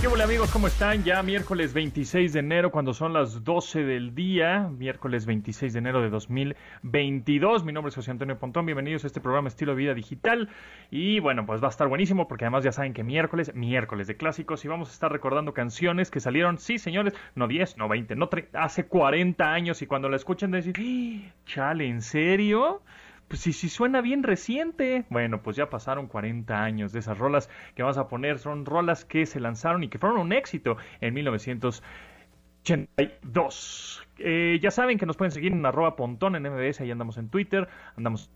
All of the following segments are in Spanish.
¿Qué hola amigos? ¿Cómo están? Ya miércoles 26 de enero, cuando son las 12 del día, miércoles 26 de enero de 2022. Mi nombre es José Antonio Pontón, bienvenidos a este programa Estilo de Vida Digital. Y bueno, pues va a estar buenísimo porque además ya saben que miércoles, miércoles de clásicos y vamos a estar recordando canciones que salieron, sí señores, no 10, no 20, no 30, hace 40 años y cuando la escuchen decir, ¡Ah! chale, ¿en serio? Pues si, si suena bien reciente. Bueno, pues ya pasaron 40 años de esas rolas que vamos a poner. Son rolas que se lanzaron y que fueron un éxito en 1982. Eh, ya saben que nos pueden seguir en arroba pontón en MBS, ahí andamos en Twitter, andamos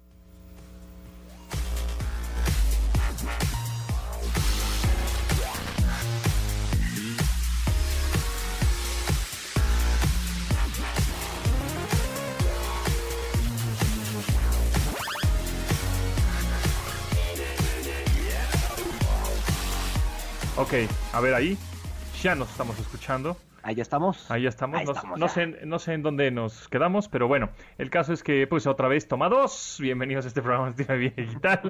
Ok, a ver ahí. Ya nos estamos escuchando. Ahí ya estamos. Ahí ya estamos. Ahí no, estamos no sé, no sé en dónde nos quedamos, pero bueno, el caso es que, pues otra vez, toma dos. Bienvenidos a este programa de Vida Digital.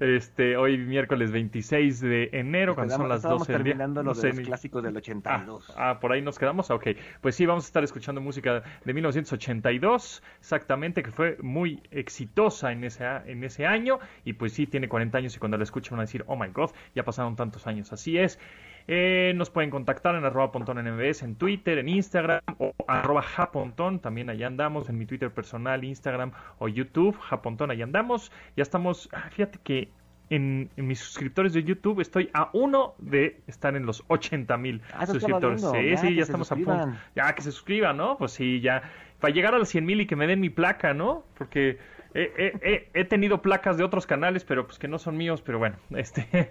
Este, hoy miércoles 26 de enero, cuando son las Estábamos 12 del día. terminando No sé los clásicos del Ah, 82. ah, por ahí nos quedamos. Ok, pues sí, vamos a estar escuchando música de 1982, exactamente, que fue muy exitosa en ese, en ese año. Y pues sí, tiene 40 años y cuando la escuchan van a decir, oh my god, ya pasaron tantos años. Así es. Eh, nos pueden contactar en arroba pontón en MBS, en Twitter, en Instagram o arroba japontón, también allá andamos, en mi Twitter personal, Instagram o YouTube, japontón, allá andamos. Ya estamos, ah, fíjate que en, en mis suscriptores de YouTube estoy a uno de estar en los 80 mil Ah, suscriptores. Sí, Ya, sí, ya estamos a punto. Ya, que se suscriban, ¿no? Pues sí, ya. Para llegar a los 100 mil y que me den mi placa, ¿no? Porque he tenido placas de otros canales, pero pues que no son míos, pero bueno, este...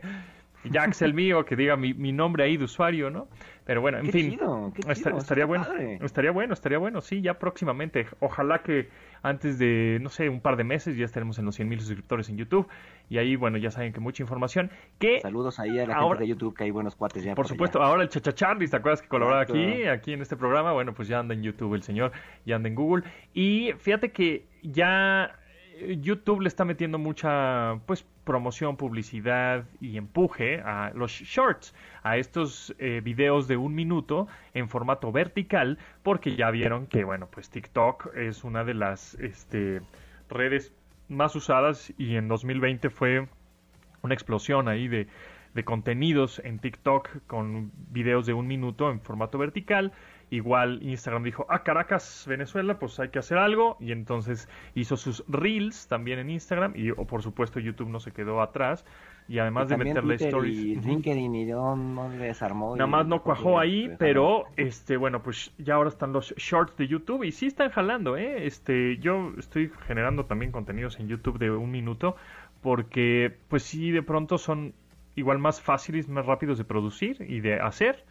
Sea el mío, que diga mi, mi nombre ahí de usuario, ¿no? Pero bueno, en Qué fin. chido, qué chido, estaría bueno. padre. Estaría bueno, estaría bueno, sí, ya próximamente. Ojalá que antes de, no sé, un par de meses ya estaremos en los 100 mil suscriptores en YouTube. Y ahí, bueno, ya saben que mucha información. Que Saludos ahí a la Ahora- gente de YouTube, que hay buenos cuates ya. por allá. supuesto, ahora el Chachacharlis, ¿te acuerdas que colaboraba aquí, aquí en este programa? Bueno, pues ya anda en YouTube el señor, ya anda en Google. Y fíjate que ya eh, YouTube le está metiendo mucha, pues, promoción, publicidad y empuje a los shorts, a estos eh, videos de un minuto en formato vertical, porque ya vieron que, bueno, pues TikTok es una de las este, redes más usadas y en 2020 fue una explosión ahí de, de contenidos en TikTok con videos de un minuto en formato vertical. Igual Instagram dijo, ah, Caracas, Venezuela, pues hay que hacer algo. Y entonces hizo sus reels también en Instagram. Y o, por supuesto YouTube no se quedó atrás. Y además Y de meterle Twitter stories. Y. LinkedIn y no, desarmó. Nada más no cuajó ahí, pero este bueno, pues ya ahora están los shorts de YouTube y sí están jalando, eh. Este, yo estoy generando también contenidos en YouTube de un minuto porque pues sí de pronto son igual más fáciles, más rápidos de producir y de hacer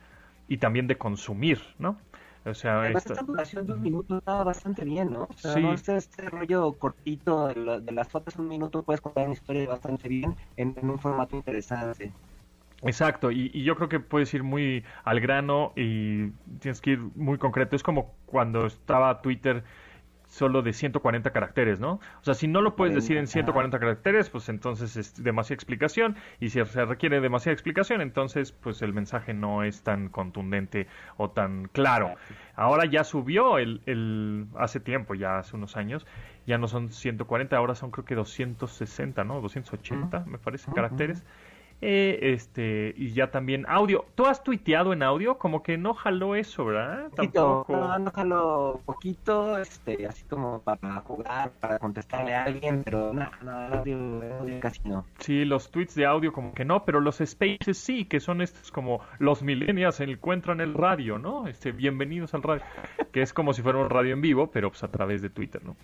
y también de consumir, ¿no? O sea, Además, esta- esta duración de un minuto está bastante bien, ¿no? O sea, Sí. no este, este rollo cortito de, la- de las fotos, un minuto puedes contar una historia bastante bien en, en un formato interesante. Exacto, y, y yo creo que puedes ir muy al grano y tienes que ir muy concreto. Es como cuando estaba Twitter solo de 140 caracteres, ¿no? O sea, si no lo puedes decir en 140 caracteres, pues entonces es demasiada explicación. Y si se requiere demasiada explicación, entonces pues el mensaje no es tan contundente o tan claro. Ahora ya subió el, el hace tiempo, ya hace unos años, ya no son 140, ahora son creo que 260, ¿no? 280, me parece, caracteres. Eh, este, y ya también audio. ¿Tú has tuiteado en audio? Como que no jaló eso, ¿verdad? Poquito, Tampoco. no, no jalo poquito, este, así como para jugar, para contestarle a alguien, pero no, no, el audio, casi no. Sí, los tweets de audio como que no, pero los spaces sí, que son estos como los millennials encuentran el radio, ¿no? Este, bienvenidos al radio, que es como si fuera un radio en vivo, pero pues a través de Twitter, ¿no?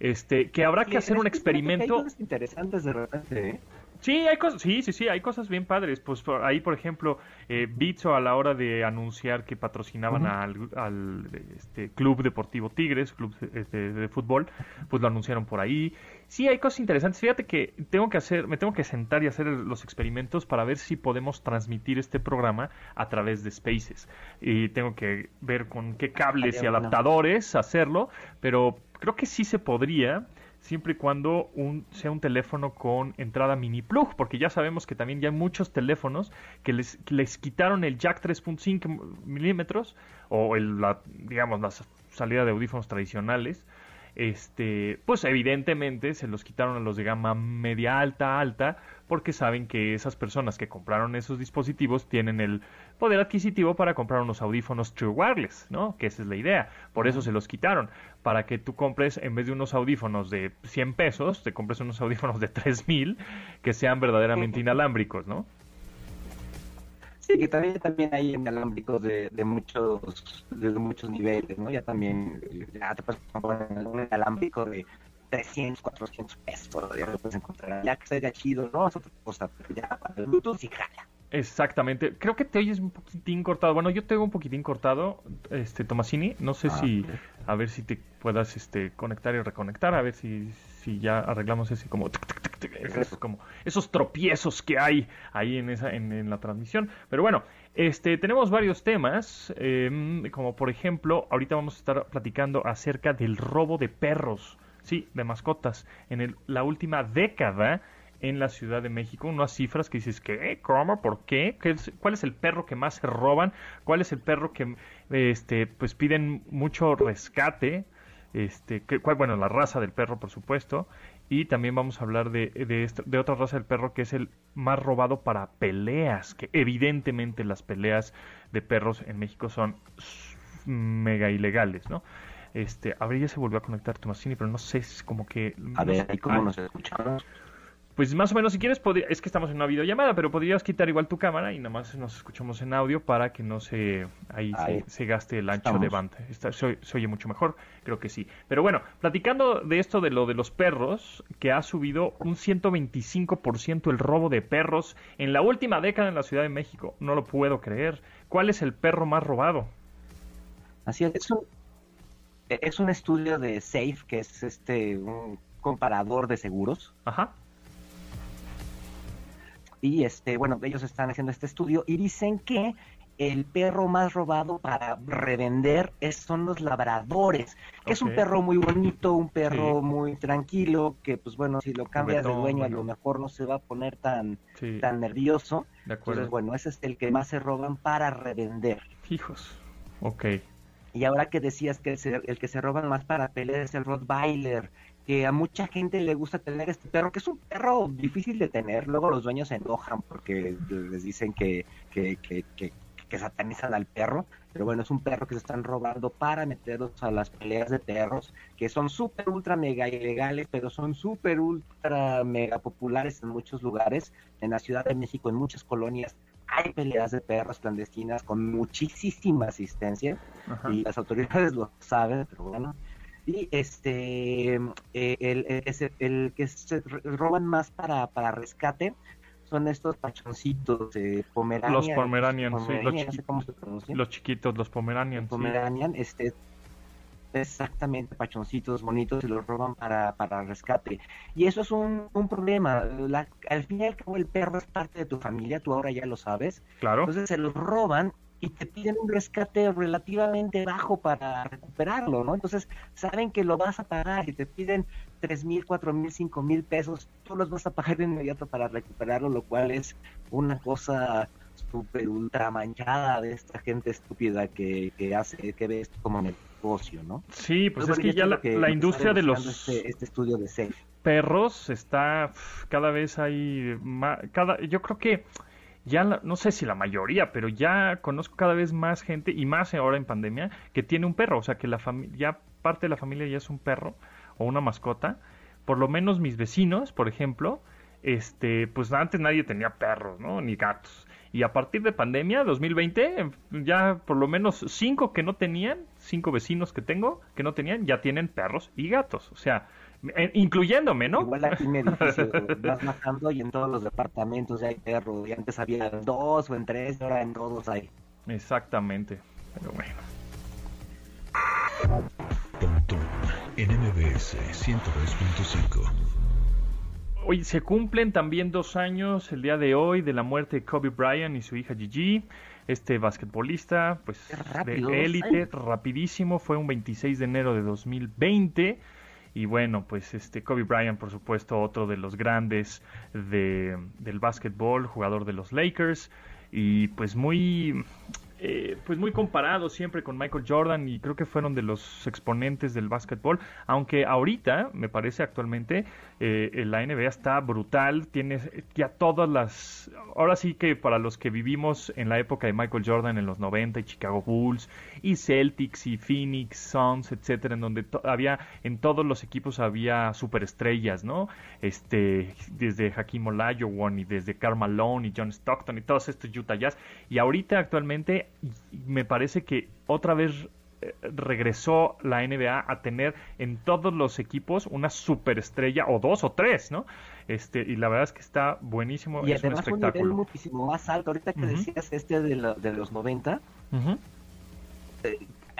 Este, que habrá que hacer un experimento. Hay cosas interesantes de repente, ¿eh? Sí, hay cosas, sí, sí, sí, hay cosas bien padres. Pues por ahí, por ejemplo, eh, Bitso a la hora de anunciar que patrocinaban al, al, este, Club Deportivo Tigres, club este, de fútbol, pues lo anunciaron por ahí. Sí, hay cosas interesantes. Fíjate que tengo que hacer, me tengo que sentar y hacer los experimentos para ver si podemos transmitir este programa a través de Spaces. Y tengo que ver con qué cables y adaptadores hacerlo, pero creo que sí se podría. Siempre y cuando un, sea un teléfono con entrada mini plug, porque ya sabemos que también ya hay muchos teléfonos que les, les quitaron el jack 3.5 milímetros o el, la, digamos la salida de audífonos tradicionales. Este, pues evidentemente se los quitaron a los de gama media alta, alta, porque saben que esas personas que compraron esos dispositivos tienen el poder adquisitivo para comprar unos audífonos True Wireless, ¿no? Que esa es la idea. Por eso se los quitaron, para que tú compres, en vez de unos audífonos de 100 pesos, te compres unos audífonos de 3000 que sean verdaderamente inalámbricos, ¿no? Sí, que también, también hay inalámbricos de, de muchos de muchos niveles, ¿no? Ya también, ya te puedes comprar un inalámbrico de 300, 400 pesos, lo puedes encontrar. Ya que sea chido, no, es otra cosa, pero ya para el Bluetooth sí jala. Exactamente. Creo que te oyes un poquitín cortado. Bueno, yo te oigo un poquitín cortado, este Tomasini. No sé Ah, si a ver si te puedas este conectar y reconectar, a ver si, si ya arreglamos ese como, tic, tic, tic, tic, esos, como esos tropiezos que hay ahí en esa en, en la transmisión. Pero bueno, este tenemos varios temas, eh, como por ejemplo, ahorita vamos a estar platicando acerca del robo de perros, sí, de mascotas en el- la última década en la Ciudad de México, unas cifras que dices, ¿qué? ¿Cómo? ¿Por qué? ¿Qué es- ¿Cuál es el perro que más se roban? ¿Cuál es el perro que este pues piden mucho rescate? Este, que, cuál- bueno, la raza del perro, por supuesto, y también vamos a hablar de, de, otra raza del perro que es el más robado para peleas, que evidentemente las peleas de perros en México son mega ilegales, ¿no? Este, a ver, ya se volvió a conectar Tomasini, pero no sé, es como que... A ver, ahí cómo nos escuchamos. pues más o menos, si quieres, podría- es que estamos en una videollamada, pero podrías quitar igual tu cámara y nada más nos escuchamos en audio para que no se ahí Ahí. se, se gaste el ancho Estamos. de banda. Está- se, se oye mucho mejor, creo que sí. Pero bueno, platicando de esto de lo de los perros, que ha subido un 125% el robo de perros en la última década en la Ciudad de México. No lo puedo creer. ¿Cuál es el perro más robado? Así es, es un, es un estudio de Safe, que es este un comparador de seguros. Ajá. Y este, bueno, ellos están haciendo este estudio y dicen que el perro más robado para revender es, son los labradores, es un perro muy bonito, un perro Sí. muy tranquilo, que pues bueno, si lo cambias de dueño a lo mejor no se va a poner tan, Sí, tan nervioso. de acuerdo. Entonces, bueno, ese es el que más se roban para revender. Hijos. Ok. Y ahora que decías que el, se- el que se roban más para pelear es el Rottweiler, que a mucha gente le gusta tener este perro, que es un perro difícil de tener. Luego los dueños se enojan porque les dicen que, que, que, que, que satanizan al perro. Pero bueno, es un perro que se están robando para meterlos a las peleas de perros, que son súper, ultra, mega ilegales, pero son súper, ultra, mega populares en muchos lugares. En la Ciudad de México, en muchas colonias, hay peleas de perros clandestinas con muchísima asistencia Ajá. y las autoridades lo saben, pero bueno. Y este, eh, el, el que se, el que se roban más para, para rescate son estos pachoncitos de Pomeranian. Los Pomeranian, sí, los no sé pronuncia. Los chiquitos, los Pomeranian. sí. Pomeranian, este, exactamente, pachoncitos bonitos y los roban para, para rescate. Y eso es un, un problema. La- al fin y al cabo el perro es parte de tu familia, tú ahora ya lo sabes. Claro. Entonces se los roban y te piden un rescate relativamente bajo para recuperarlo, ¿no? Entonces saben que lo vas a pagar y te piden tres mil, cuatro mil, cinco mil pesos, tú los vas a pagar de inmediato para recuperarlo, lo cual es una cosa súper ultra manchada de esta gente estúpida que, que hace, que ve esto como negocio, ¿no? Sí, pues es que ya la, industria de los Este, este estudio de perros está cada vez hay ma- cada yo creo que ya la- no sé si la mayoría, pero ya conozco cada vez más gente y más ahora en pandemia que tiene un perro, o sea, que la familia ya parte de la familia ya es un perro o una mascota. Por lo menos mis vecinos, por ejemplo, este, pues antes nadie tenía perros, ¿no? Ni gatos. Y a partir de pandemia, 2020, em, ya por lo menos cinco que no tenían, cinco vecinos que tengo que no tenían, ya tienen perros y gatos. O sea, eh, incluyéndome, ¿no? Igual aquí en mi edificio vas bajando y en todos los departamentos ya hay perro. Y antes había en dos o en tres, y ahora en todos hay. Exactamente. Pero bueno. Pontón en MBS 102.5. Hoy se cumplen también dos años el día de hoy de la muerte de Kobe Bryant y su hija Gigi, este basquetbolista, pues rápido, de élite, rapidísimo, fue un 26 de enero de 2020 Y bueno, pues este Kobe Bryant, por supuesto, otro de los grandes de, del básquetbol, jugador de los Lakers. Y pues muy eh, pues muy comparado siempre con Michael Jordan y creo que fueron de los exponentes del básquetbol, aunque ahorita, me parece actualmente, eh, la NBA está brutal, tiene ya todas las, ahora sí que para los que vivimos en la época de Michael Jordan en los 90 y Chicago Bulls y Celtics y Phoenix Suns, etcétera, en donde había, en todos los equipos había superestrellas, ¿no? Este, desde Hakim Olajuwon y desde Karl Malone y John Stockton y todos estos Utah Jazz, y ahorita actualmente me parece que otra vez eh, regresó la NBA a tener en todos los equipos una superestrella o dos o tres, ¿no? Este, y la verdad es que está buenísimo, y es un espectáculo. Un muchísimo más alto, ahorita que decías este de, de los 90,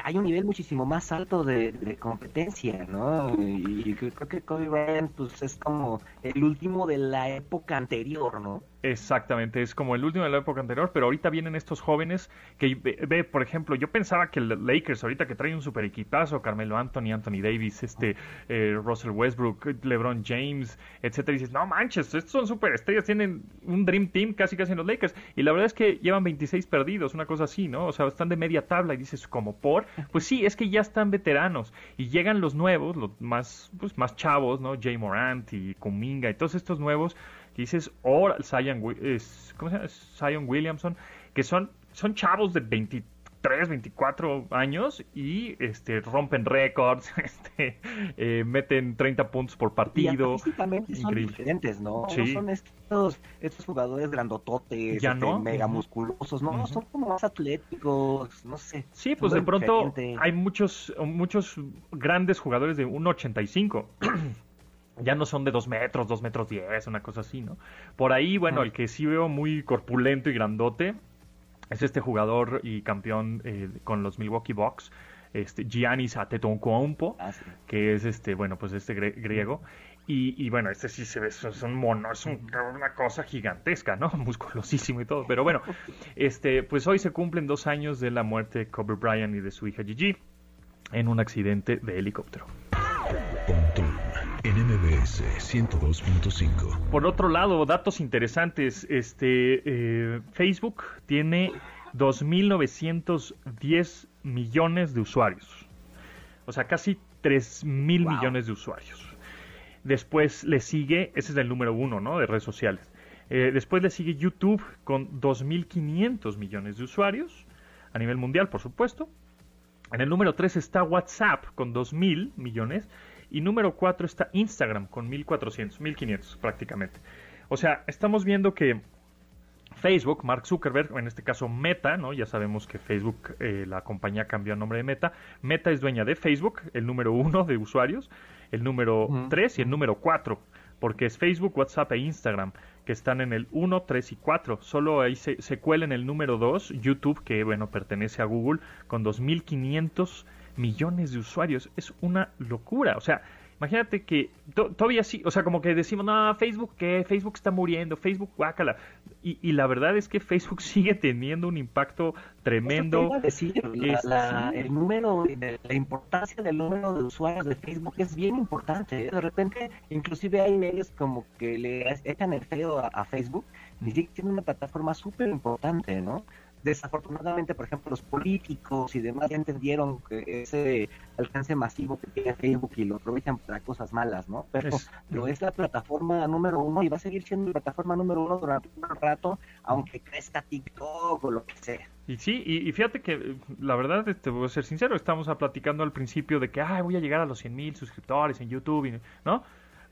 hay un nivel muchísimo más alto de, competencia, ¿no? Y, creo que Kobe Bryant pues es como el último de la época anterior, ¿no? Exactamente, es como el último de la época anterior, pero ahorita vienen estos jóvenes que ve, por ejemplo, yo pensaba que el Lakers ahorita que trae un super equipazo, Carmelo Anthony, Anthony Davis, este eh, Russell Westbrook, LeBron James, etcétera, y dices, no manches, estos son super estrellas, tienen un dream team casi casi en los Lakers, y la verdad es que llevan 26 perdidos, una cosa así, ¿no? O sea, están de media tabla y dices, como por, pues sí, es que ya están veteranos y llegan los nuevos, los más pues más chavos, ¿no? Jay Morant y Kuminga y todos estos nuevos dices, o Zion, ¿cómo se llama? Zion Williamson, que son, son chavos de 23, 24 años y este, rompen récords, este, eh, meten 30 puntos por partido. Y son diferentes, ¿no? No son estos, estos jugadores grandototes, ya este, mega musculosos, no, son como más atléticos, no sé. Sí, pues de pronto hay muchos, muchos grandes jugadores de 1.85. ya no son de dos metros, dos metros diez, una cosa así, ¿no? Por ahí, bueno, el que sí veo muy corpulento y grandote es este jugador y campeón eh, con los Milwaukee Bucks, este Giannis Antetokounmpo, ah, que es este, bueno, pues este griego. Y, y, bueno, este sí se ve, es un mono, es una cosa gigantesca, ¿no? Musculosísimo y todo. Pero bueno, este, pues hoy se cumplen dos años de la muerte de Kobe Bryant y de su hija Gigi en un accidente de helicóptero. NMBS 102.5. Por otro lado, datos interesantes. Este eh, Facebook tiene 2.910 millones de usuarios. O sea, casi 3.000 millones de usuarios. Después le sigue, ese es el número uno, ¿no? De redes sociales. Eh, después le sigue YouTube con 2.500 millones de usuarios a nivel mundial, por supuesto. En el número 3 está WhatsApp con 2.000 millones y número 4 está Instagram con 1400, 1500 prácticamente. O sea, estamos viendo que Facebook, Mark Zuckerberg, en este caso Meta, ¿no? Ya sabemos que Facebook, eh, la compañía cambió el nombre de Meta. Meta es dueña de Facebook, el número 1 de usuarios, el número 3 y el número 4, porque es Facebook, WhatsApp e Instagram, que están en el 1, 3 y 4. Solo ahí se, se cuela en el número 2, YouTube, que bueno, pertenece a Google, con 2500 millones de usuarios. Es una locura. O sea, imagínate que todavía sí, o sea, como que decimos, no, Facebook, que Facebook está muriendo, Facebook, guácala. Y, y, la verdad es que Facebook sigue teniendo un impacto tremendo. la, el número, la importancia del número de usuarios de Facebook es bien importante. ¿eh? De repente, inclusive hay medios como que le echan el feo a, a Facebook y sí tiene una plataforma súper importante, ¿no? Desafortunadamente, por ejemplo, los políticos y demás ya entendieron que ese alcance masivo que tiene Facebook y lo aprovechan para cosas malas, ¿no? Pero, es la plataforma número uno y va a seguir siendo la plataforma número uno durante un rato, aunque crezca TikTok o lo que sea. Y sí, y, fíjate que la verdad, te este, voy a ser sincero, estamos platicando al principio de que, ay, voy a llegar a los 100 mil suscriptores en YouTube, ¿no?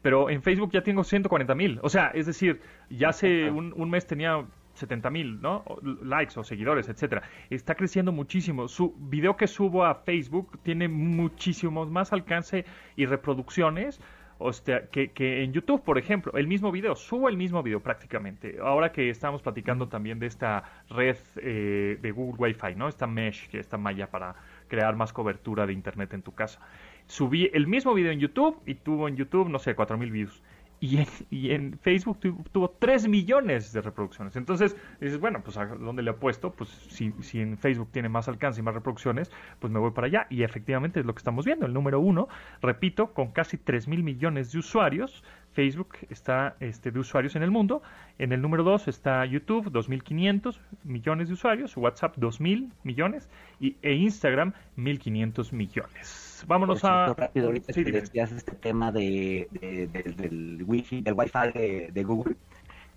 Pero en Facebook ya tengo 140 mil. O sea, es decir, ya hace un, un mes tenía 70 mil ¿no? likes o seguidores, etcétera. Está creciendo muchísimo. Su video que subo a Facebook tiene muchísimos más alcance y reproducciones o sea, que, que, en YouTube, por ejemplo, el mismo video, subo el mismo video prácticamente. Ahora que estamos platicando también de esta red eh, de Google Wi-Fi, ¿no? Esta mesh, que esta malla para crear más cobertura de Internet en tu casa. Subí el mismo video en YouTube y tuvo en YouTube, no sé, 4.000 views y en, y en Facebook tuvo 3 millones de reproducciones. Entonces, dices, bueno, pues a dónde le apuesto, pues si, si en Facebook tiene más alcance y más reproducciones, pues me voy para allá. Y efectivamente es lo que estamos viendo. El número uno, repito, con casi 3 mil millones de usuarios, Facebook está este, de usuarios en el mundo. En el número 2 está YouTube, 2.500 millones de usuarios, WhatsApp, 2.000 millones y, e Instagram, 1.500 millones. Vámonos a... Rápido, ahorita sí, decías este tema de, del, wifi, del Wi-Fi de, de Google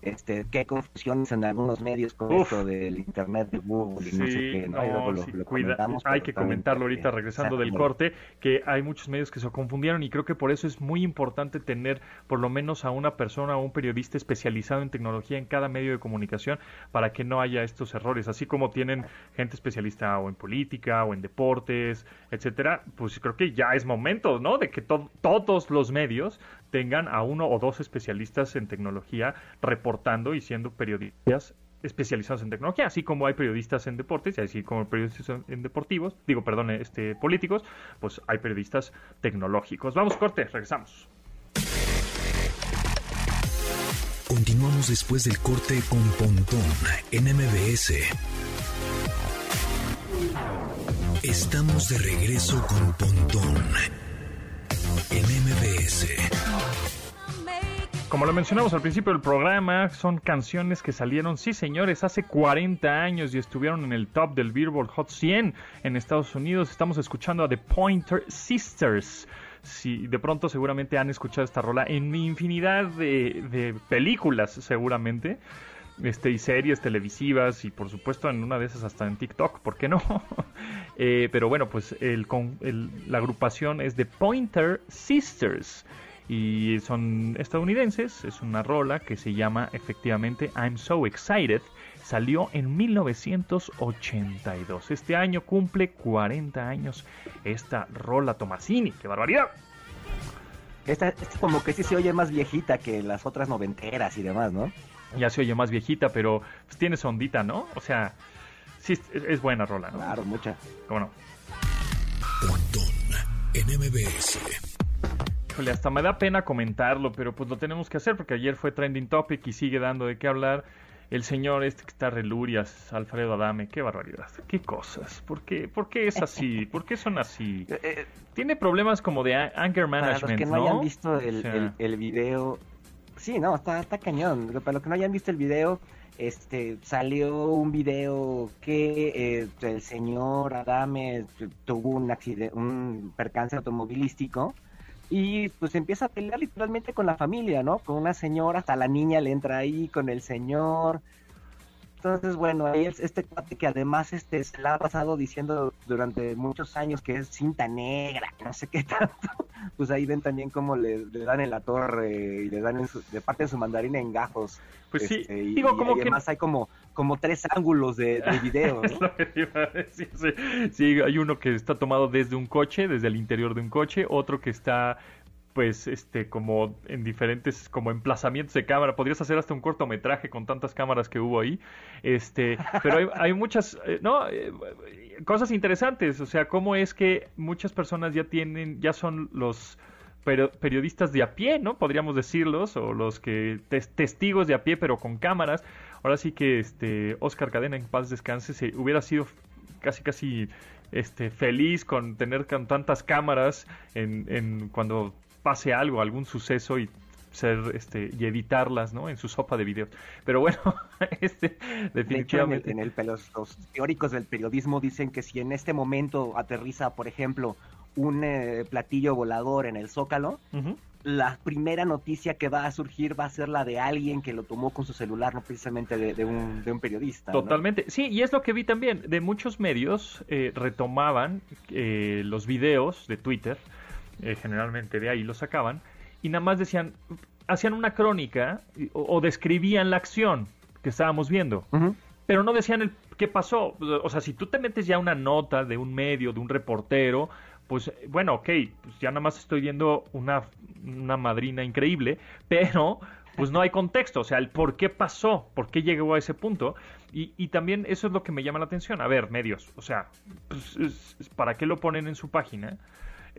este, qué confusiones en algunos medios con esto del internet de Google y no sé qué, ¿no? hay que comentarlo ahorita regresando del corte, que hay muchos medios que se confundieron y creo que por eso es muy importante tener por lo menos a una persona o un periodista especializado en tecnología en cada medio de comunicación para que no haya estos errores, así como tienen gente especialista o en política o en deportes, etcétera, pues creo que ya es momento, ¿no? De que todos los medios tengan a uno o dos especialistas en tecnología reportando y siendo periodistas especializados en tecnología, así como hay periodistas en deportes y así como periodistas en deportivos, digo, perdón, este políticos, pues hay periodistas tecnológicos. Vamos corte, regresamos. Continuamos después del corte con Pontón en MBS. Estamos de regreso con Pontón en. Como lo mencionamos al principio del programa, son canciones que salieron, sí señores, hace 40 años y estuvieron en el top del Billboard Hot 100 en Estados Unidos. Estamos escuchando a The Pointer Sisters. Si de pronto seguramente han escuchado esta rola en infinidad de, películas, seguramente este, y series televisivas y por supuesto en una de esas hasta en TikTok, ¿por qué no? eh, pero bueno, pues el, el, la agrupación es The Pointer Sisters y son estadounidenses. Es una rola que se llama efectivamente I'm So Excited. Salió en 1982. Este año cumple 40 años esta rola Tomasini. ¡Qué barbaridad! Esta, esta como que sí se oye más viejita que las otras noventeras y demás, ¿no? Ya se oye más viejita, pero pues, tiene sondita, ¿no? O sea, sí es, buena rola, ¿no? Claro, mucha. ¿Cómo no? en MBS hasta me da pena comentarlo, pero pues lo tenemos que hacer porque ayer fue trending topic y sigue dando de qué hablar. El señor este que está relurias, Alfredo Adame, qué barbaridad, qué cosas, ¿por qué, por qué es así? ¿Por qué son así? Eh, eh, Tiene problemas como de anger management, Para los que no, hayan visto el, el, video, sí, no, está, está cañón, para los que no hayan visto el video, este salió un video que eh, el señor Adame tuvo un accidente, un percance automovilístico y pues empieza a pelear literalmente con la familia, ¿no? Con una señora, hasta la niña le entra ahí con el señor. Entonces, bueno, ahí es este cuate que además este se la ha pasado diciendo durante muchos años que es cinta negra, no sé qué tanto. Pues ahí ven también cómo le, dan en la torre y le dan en su, de parte de su mandarina en gajos. Pues sí, este, digo como que además hay como como tres ángulos de, video. ¿no? sí, sí, hay uno que está tomado desde un coche, desde el interior de un coche, otro que está pues este como en diferentes como emplazamientos de cámara. Podrías hacer hasta un cortometraje con tantas cámaras que hubo ahí. Este pero hay, hay muchas eh, no eh, cosas interesantes. O sea cómo es que muchas personas ya tienen ya son los periodistas de a pie no podríamos decirlos o los que testigos de a pie pero con cámaras. Ahora sí que este Oscar Cadena en paz descanse se hubiera sido casi casi este feliz con tener tantas cámaras en, en cuando pase algo, algún suceso y ser este y editarlas no en su sopa de videos pero bueno este definitivamente. En el, los, teóricos del periodismo dicen que si en este momento aterriza por ejemplo un eh, platillo volador en el zócalo la primera noticia que va a surgir va a ser la de alguien que lo tomó con su celular no precisamente de, un, de un, periodista totalmente. Sí y es lo que vi también de muchos medios eh, retomaban eh, los videos de Twitter eh, generalmente de ahí lo sacaban, y nada más decían, hacían una crónica o, describían la acción que estábamos viendo, pero no decían el qué pasó. O sea, si tú te metes ya una nota de un medio, de un reportero, pues bueno, ok, pues ya nada más estoy viendo una, una madrina increíble, pero pues no hay contexto, o sea, el por qué pasó, por qué llegó a ese punto. Y, y también eso es lo que me llama la atención. A ver, medios, o sea, pues, ¿para qué lo ponen en su página?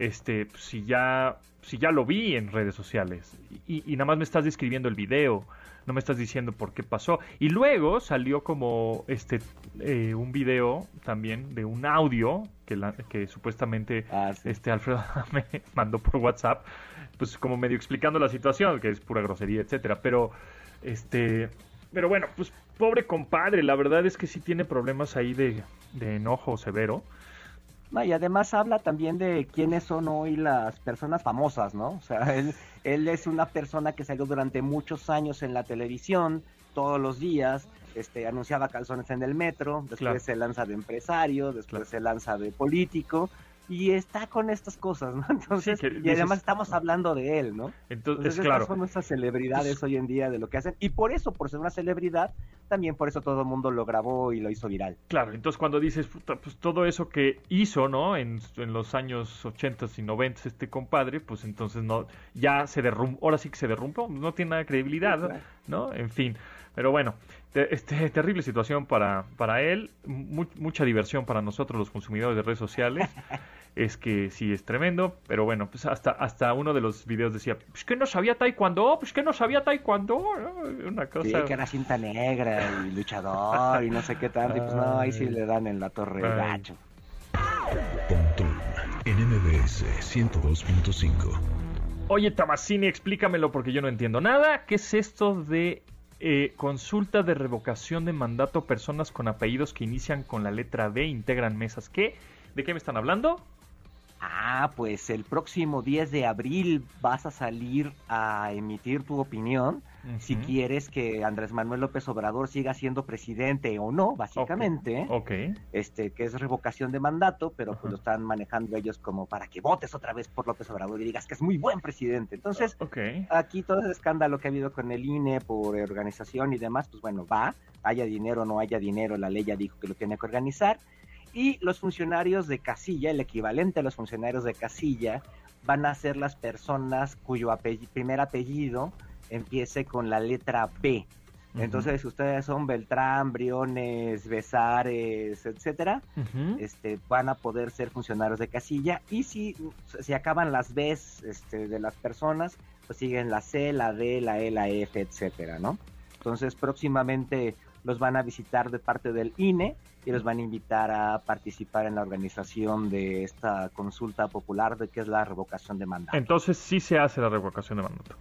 Este, si ya, si ya lo vi en redes sociales y, y nada más me estás describiendo el video, no me estás diciendo por qué pasó. Y luego salió como este eh, un video también de un audio que, la, que supuestamente Ah, sí. este Alfredo me mandó por WhatsApp, pues como medio explicando la situación, que es pura grosería, etcétera. Pero este, pero bueno, pues pobre compadre, la verdad es que sí tiene problemas ahí de, de enojo severo. No, y además habla también de quiénes son hoy las personas famosas, ¿no? O sea, él, él es una persona que salió durante muchos años en la televisión, todos los días, este, anunciaba calzones en el metro, después Claro. se lanza de empresario, después Claro. se lanza de político, y está con estas cosas, ¿no? Entonces, que y dices- además estamos hablando de él, ¿no? Entonces, Entonces, claro. son nuestras celebridades hoy en día de lo que hacen, y por eso, por ser una celebridad, también por eso todo el mundo lo grabó y lo hizo viral. Claro, entonces cuando dices, puta, pues todo eso que hizo, ¿no? En, en los años 80 y 90 este compadre, pues entonces no, ya se derrumbó, ahora sí que se derrumbó, no tiene nada de credibilidad, Sí, claro. ¿no? En fin, pero bueno, te- este, terrible situación para, para él, mu- mucha diversión para nosotros los consumidores de redes sociales, es que sí es tremendo, pero bueno, pues hasta, hasta uno de los videos decía, pues que no sabía taekwondo, pues que no sabía taekwondo, una cosa... Sí, que era cinta negra y luchador y no sé qué tanto. Y pues no, ahí sí le dan en la torre Ay. gacho. Pontón en MBS 102.5. Oye, Tamasini, explícamelo porque yo no entiendo nada. ¿Qué es esto de eh, consulta de revocación de mandato personas con apellidos que inician con la letra B, integran mesas? ¿Qué? ¿De qué me están hablando? Ah, pues el próximo 10 de abril vas a salir a emitir tu opinión si quieres que Andrés Manuel López Obrador siga siendo presidente o no, básicamente. Ok. Este, que es revocación de mandato, pero pues lo están manejando ellos como para que votes otra vez por López Obrador y digas que es muy buen presidente. Entonces, aquí todo ese escándalo que ha habido con el INE por organización y demás, pues bueno, va, haya dinero o no haya dinero, la ley ya dijo que lo tiene que organizar. Y los funcionarios de casilla, el equivalente a los funcionarios de casilla, van a ser las personas cuyo primer apellido empiece con la letra B. Entonces, si ustedes son Beltrán, Briones, Besares, etcétera, este, van a poder ser funcionarios de casilla y si se acaban las Bs este, de las personas, pues siguen la C, la D, la E, la F, etcétera, ¿no? Entonces próximamente los van a visitar de parte del INE y los van a invitar a participar en la organización de esta consulta popular de que es la revocación de mandato. Entonces sí se hace la revocación de mandato.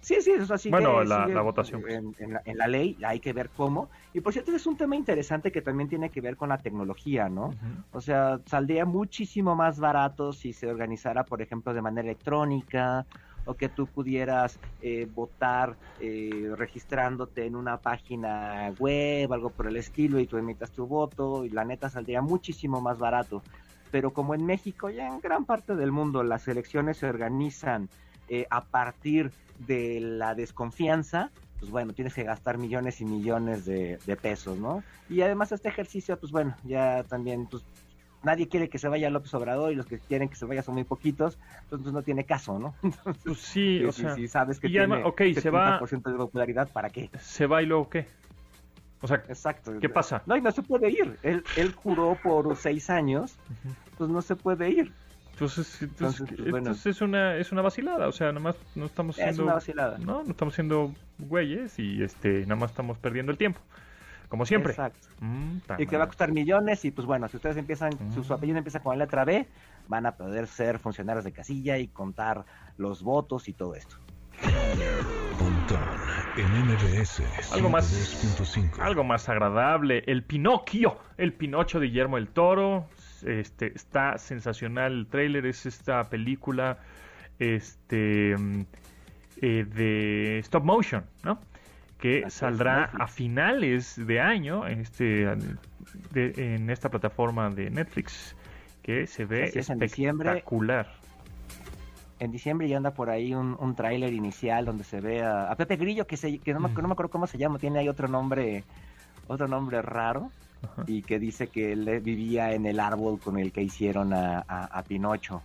Sí, sí, eso sigue, Bueno, la- votación, pues. En, en la, en la ley, hay que ver cómo. Y por cierto, es un tema interesante que también tiene que ver con la tecnología, ¿no? O sea, saldría muchísimo más barato si se organizara, por ejemplo, de manera electrónica o que tú pudieras eh, votar eh, registrándote en una página web, algo por el estilo, y tú emitas tu voto, y la neta saldría muchísimo más barato. Pero como en México y en gran parte del mundo las elecciones se organizan eh, a partir de la desconfianza, pues bueno, tienes que gastar millones y millones de, de pesos, ¿no? Y además este ejercicio, pues bueno, ya también, pues nadie quiere que se vaya López Obrador y los que quieren que se vaya son muy poquitos, entonces no tiene caso, ¿no? Entonces, Pues sí, o si- sea, si sabes que y tiene además, ok, se va- 70% de popularidad, ¿para qué? ¿se va y luego qué? O sea, Exacto. ¿Qué pasa? No, y no se puede ir. Él, él juró por seis años, pues no se puede ir. entonces, entonces, Entonces, pues, bueno. entonces es una es una vacilada, o sea, nada más no estamos Es siendo una vacilada. no, no estamos siendo güeyes y este nada más estamos perdiendo el tiempo. Como siempre. Exacto. Mm, Y que va a costar millones y pues bueno, si ustedes empiezan, su, su Mm. apellido empieza con la letra B, van a poder ser funcionarios de casilla y contar los votos y todo esto. En MBS Algo más- 102.5. Algo más agradable, el Pinocchio, el Pinocho de Guillermo del Toro, este está sensacional el tráiler, es esta película este mm, eh, de stop motion, ¿no? Que saldrá a finales de año en este de- en esta plataforma de Netflix que se ve es, espectacular. En diciembre ya anda por ahí un, un tráiler inicial donde se ve a, a Pepe Grillo, que, se, que no, me, Mm. no me acuerdo cómo se llama, tiene ahí otro nombre, otro nombre raro, Ajá. y que dice que él vivía en el árbol con el que hicieron a, a- a Pinocho.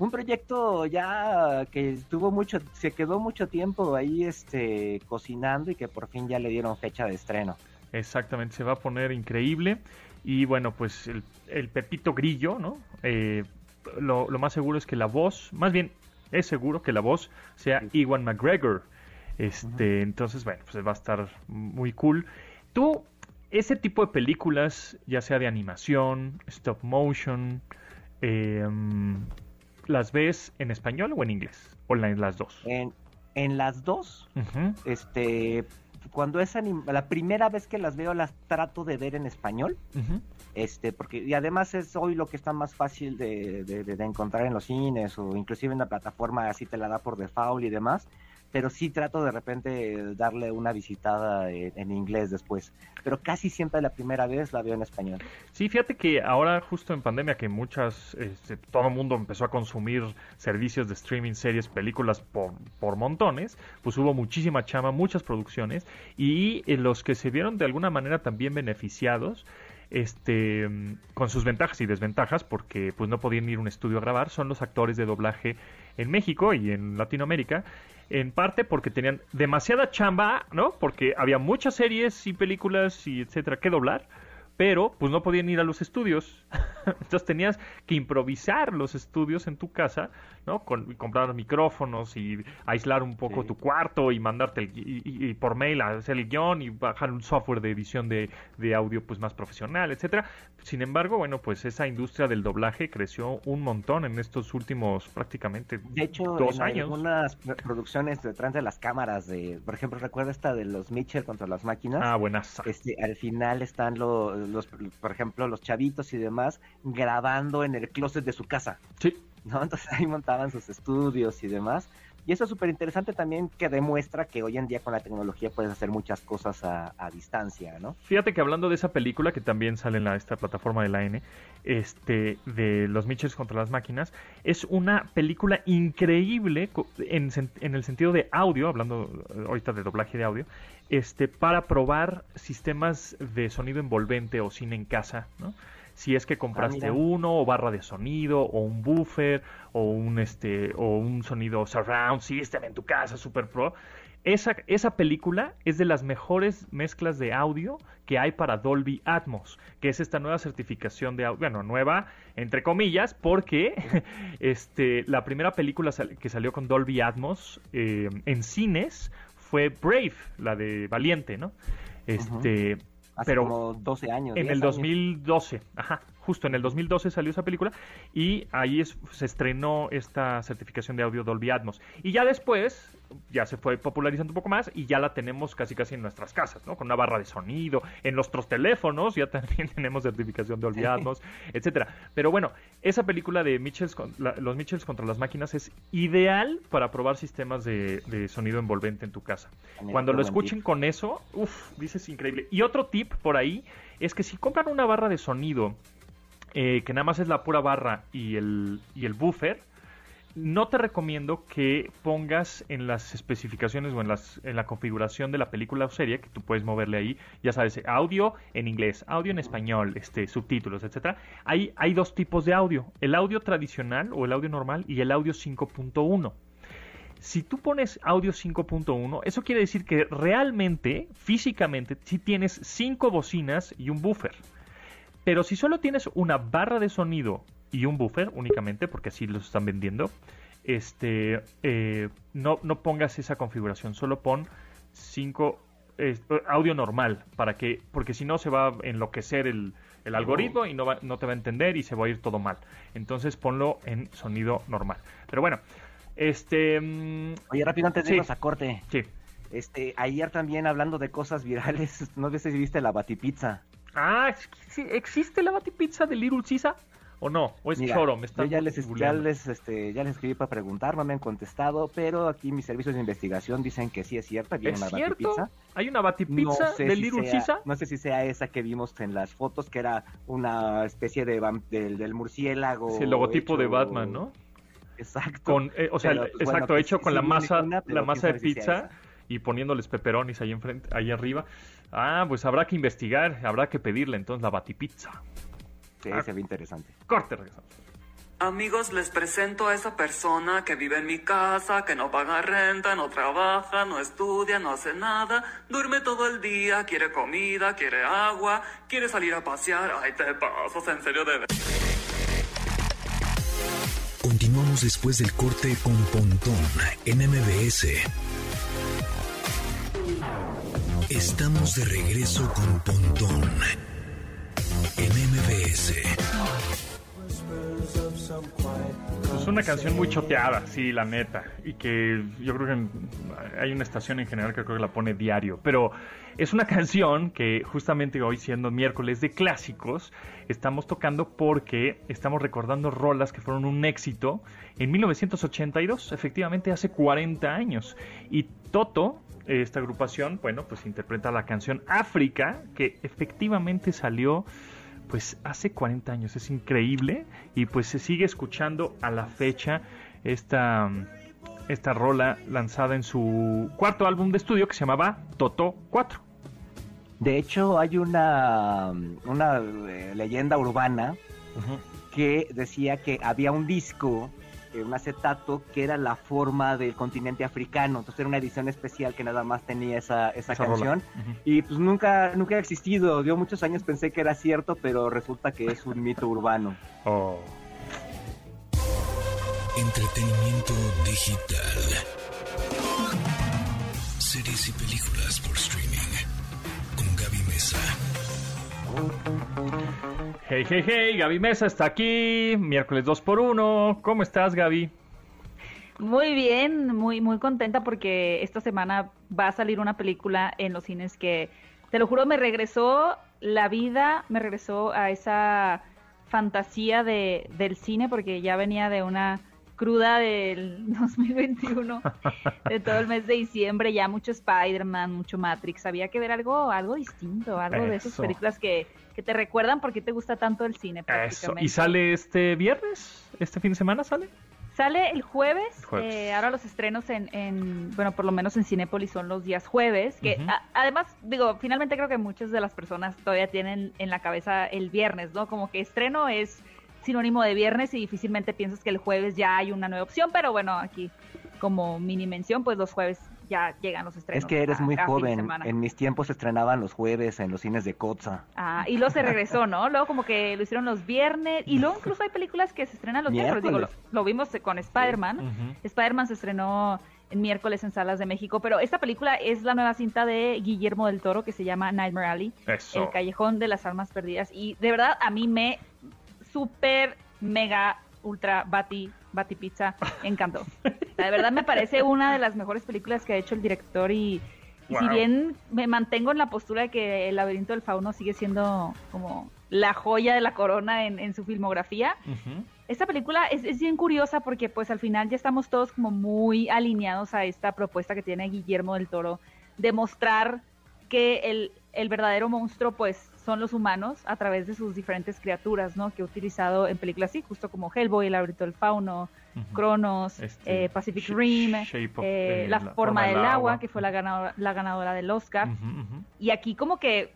Un proyecto ya que tuvo mucho, se quedó mucho tiempo ahí este cocinando y que por fin ya le dieron fecha de estreno. Exactamente, se va a poner increíble. Y bueno, pues el, el Pepito Grillo, ¿no? Eh, lo, lo más seguro es que la voz, más bien es seguro que la voz sea Iwan McGregor. Este, entonces, bueno, pues va a estar muy cool. Tú, ese tipo de películas, ya sea de animación, stop motion, em, ¿las ves en español o en inglés? ¿O en las dos? En, en las dos, este, cuando es la primera vez que las veo las trato de ver en español, este, porque y además es hoy lo que está más fácil de, de, encontrar en los cines o inclusive en la plataforma así te la da por default y demás pero sí trato de repente darle una visitada en, inglés después. Pero casi siempre la primera vez la veo en español. Sí, fíjate que ahora justo en pandemia que muchas, este, todo el mundo empezó a consumir servicios de streaming, series, películas por, por montones, pues hubo muchísima chama, muchas producciones y eh, los que se vieron de alguna manera también beneficiados este con sus ventajas y desventajas porque pues no podían ir a un estudio a grabar son los actores de doblaje en México y en Latinoamérica en parte porque tenían demasiada chamba, ¿no? Porque había muchas series y películas y etcétera que doblar pero pues no podían ir a los estudios. Entonces tenías que improvisar los estudios en tu casa, ¿no? Con, comprar micrófonos y aislar un poco tu cuarto y mandarte el, y, por mail a hacer el guion y bajar un software de edición de, audio pues más profesional, etcétera. Sin embargo, bueno, pues esa industria del doblaje creció un montón en estos últimos prácticamente de hecho, dos en años. algunas producciones detrás de las cámaras de, por ejemplo, recuerda esta de los Mitchell contra las máquinas. Ah, buenas. Este, al final están los por ejemplo, los chavitos y demás, grabando en el closet de su casa. Sí. ¿no? Entonces ahí montaban sus estudios y demás. Y eso es súper interesante también que demuestra que hoy en día con la tecnología puedes hacer muchas cosas a, distancia, ¿no? Fíjate que hablando de esa película que también sale en la, esta plataforma de la N, este, de los Mitchells contra las máquinas, es una película increíble en, en el sentido de audio, hablando ahorita de doblaje de audio, este, para probar sistemas de sonido envolvente o cine en casa, ¿no? Si es que compraste ah, uno, o barra de sonido, o un buffer, o un este, o un sonido surround system en tu casa, super pro. Esa, esa película es de las mejores mezclas de audio que hay para Dolby Atmos, que es esta nueva certificación de audio, bueno, nueva entre comillas, porque este, la primera película que salió con Dolby Atmos eh, en cines fue Brave, la de Valiente, ¿no? Este, pero como 12 años. En el 2012, ajá, justo en el 2012 salió esa película y ahí se estrenó esta certificación de audio Dolby Atmos. Y ya después, ya se fue popularizando un poco más y ya la tenemos casi casi en nuestras casas, ¿no? Con una barra de sonido, en nuestros teléfonos ya también tenemos certificación de Dolby Atmos, etcétera. Pero bueno, esa película de Mitchells los Mitchells contra las máquinas es ideal para probar sistemas de, sonido envolvente en tu casa. Cuando lo escuchen con eso, uff, dices increíble. Y otro tip por ahí es que si compran una barra de sonido eh, que nada más es la pura barra y el, y el buffer, no te recomiendo que pongas en las especificaciones o en, las, en la configuración de la película o serie, que tú puedes moverle ahí, ya sabes, audio en inglés, audio en español, este, subtítulos, etcétera. Hay, hay dos tipos de audio, el audio tradicional o el audio normal y el audio 5.1. Si tú pones audio 5.1, eso quiere decir que realmente, físicamente, sí tienes cinco bocinas y un buffer. Pero si solo tienes una barra de sonido y un buffer únicamente, porque así los están vendiendo, este, eh, no, no pongas esa configuración, solo pon 5 audio normal, para que, porque si no se va a enloquecer el, el algoritmo y no, va, no te va a entender y se va a ir todo mal. Entonces ponlo en sonido normal. Pero bueno, este... Mm, Oye, rápido antes de irnos a corte. Sí. Este, ayer también hablando de cosas virales, no sé si viste la batipizza. Ah, ¿existe la batipizza de Little Caesar? ¿O no? ¿O es choro? Me yo ya les, ya les, este, ya les escribí para preguntar, no me han contestado, pero aquí mis servicios de investigación dicen que sí es cierto, ¿Es una cierto? ¿Hay una batipizza de Little Caesar? No sé si sea esa que vimos en las fotos, que era una especie de, del murciélago. el logotipo de Batman, ¿no? Exacto. Con, eh, o sea, pues, exacto, hecho con la masa, la masa de pizza y poniéndoles peperonis ahí enfrente, ahí arriba. Ah, pues habrá que investigar, habrá que pedirle entonces la batipizza. Sí, se ve interesante. Corte, regresamos. Amigos, les presento a esa persona que vive en mi casa, que no paga renta, no trabaja, no estudia, no hace nada, duerme todo el día, quiere comida, quiere agua, quiere salir a pasear. Ay, te pasas, en serio de Continuamos después del corte con Pontón en MBS. Estamos de regreso con Pontón en MBS. Es una canción muy choteada, sí, la neta. Y que yo creo que hay una estación en general que creo que la pone diario. Pero es una canción que justamente hoy, siendo miércoles de clásicos, estamos tocando porque estamos recordando rolas que fueron un éxito en 1982, efectivamente hace 40 años. Y Toto, esta agrupación, bueno, pues interpreta la canción África, que efectivamente salió pues hace 40 años, es increíble y pues se sigue escuchando a la fecha esta, esta rola lanzada en su cuarto álbum de estudio que se llamaba Toto 4. De hecho, hay una, una eh, leyenda urbana que decía que había un disco eh, un acetato que era la forma del continente africano. Entonces era una edición especial que nada más tenía esa, esa, canción. Y pues nunca, nunca ha existido. Dio muchos años pensé que era cierto, pero resulta que es un mito urbano. Oh. Entretenimiento digital. Series y películas por streaming. Con Gaby Mesa. Hey, hey, hey, Gaby Mesa está aquí, miércoles 2 por 1 ¿Cómo estás, Gaby? Muy bien, muy, muy contenta porque esta semana va a salir una película en los cines que, te lo juro, me regresó la vida, me regresó a esa fantasía de, del cine porque ya venía de una cruda del 2021, de todo el mes de diciembre, ya mucho Spider-Man, mucho Matrix, había que ver algo, algo distinto, algo de esas películas que, que, te recuerdan por qué te gusta tanto el cine. ¿Y sale este viernes? ¿Este fin de semana sale? Sale el jueves, eh, ahora los estrenos en, bueno, por lo menos en Cinépolis son los días jueves, que además, digo, finalmente creo que muchas de las personas todavía tienen en la cabeza el viernes, ¿no? Como que estreno es sinónimo de viernes y difícilmente piensas que el jueves ya hay una nueva opción, pero bueno, aquí como mini mención, pues los jueves ya llegan los estrenos. Es que eres muy joven. En mis tiempos se estrenaban los jueves en los cines de Coza. Ah, y luego se regresó, ¿no? Luego como que lo hicieron los viernes. Y luego incluso hay películas que se estrenan los miércoles. Digo, lo, vimos con Spider-Man. Spider-Man se estrenó en miércoles en salas de México. Pero esta película es la nueva cinta de Guillermo del Toro que se llama Nightmare Alley. El Callejón de las Almas Perdidas. Y de verdad a mí me súper, mega, ultra, bati, bati pizza, encantó. La verdad me parece una de las mejores películas que ha hecho el director y, si bien me mantengo en la postura de que El laberinto del fauno sigue siendo como la joya de la corona en, su filmografía, esta película es, es, bien curiosa porque pues al final ya estamos todos como muy alineados a esta propuesta que tiene Guillermo del Toro de mostrar que el, el verdadero monstruo pues son los humanos a través de sus diferentes criaturas, ¿no? Que he utilizado en películas así, justo como Hellboy, El Abrito del Fauno, Cronos, este, eh, Pacific Rim, eh, la, Forma del, agua, que fue la ganadora, la ganadora del Oscar. Y aquí como que,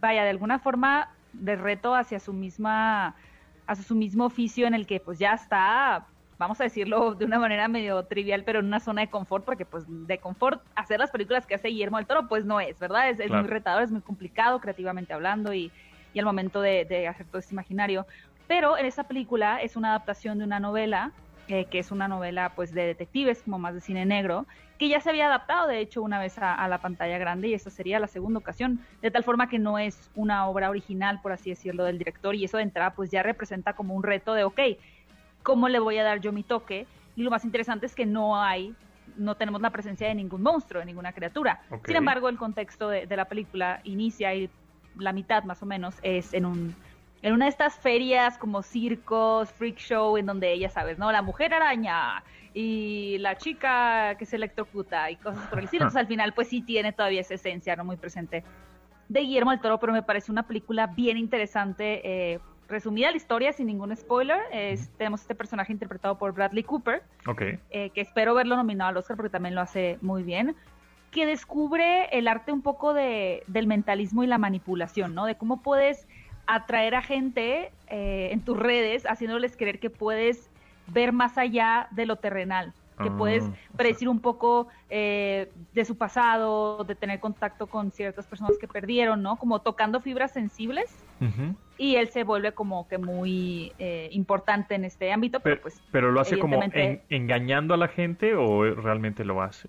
vaya, de alguna forma de reto hacia su misma, hacia su mismo oficio en el que pues ya está vamos a decirlo de una manera medio trivial, pero en una zona de confort, porque pues de confort hacer las películas que hace Guillermo del Toro, pues no es, ¿verdad? Es, muy retador, es muy complicado creativamente hablando y, y al momento de, hacer todo este imaginario. Pero en esta película es una adaptación de una novela, eh, que es una novela pues de detectives, como más de cine negro, que ya se había adaptado de hecho una vez a, a, la pantalla grande y esta sería la segunda ocasión, de tal forma que no es una obra original, por así decirlo, del director y eso de entrada pues ya representa como un reto de, ok, cómo le voy a dar yo mi toque. Y lo más interesante es que no hay, no tenemos la presencia de ningún monstruo, de ninguna criatura. Sin embargo, el contexto de, la película inicia y la mitad más o menos es en un en una de estas ferias como circos, freak show, en donde ella, sabes, ¿no? La mujer araña y la chica que se electrocuta y cosas por el estilo. Entonces, al final, pues sí tiene todavía esa esencia, ¿no? Muy presente de Guillermo del Toro, pero me parece una película bien interesante eh, resumida la historia sin ningún spoiler, tenemos este personaje interpretado por Bradley Cooper, eh, que espero verlo nominado al Oscar porque también lo hace muy bien, que descubre el arte un poco de, del mentalismo y la manipulación, ¿no? De cómo puedes atraer a gente eh, en tus redes haciéndoles creer que puedes ver más allá de lo terrenal, que puedes predecir un poco eh, de su pasado, de tener contacto con ciertas personas que perdieron, ¿no? Como tocando fibras sensibles. Y él se vuelve como que muy eh, importante en este ámbito, pero, pues... ¿Pero lo hace como engañando a la gente o realmente lo hace?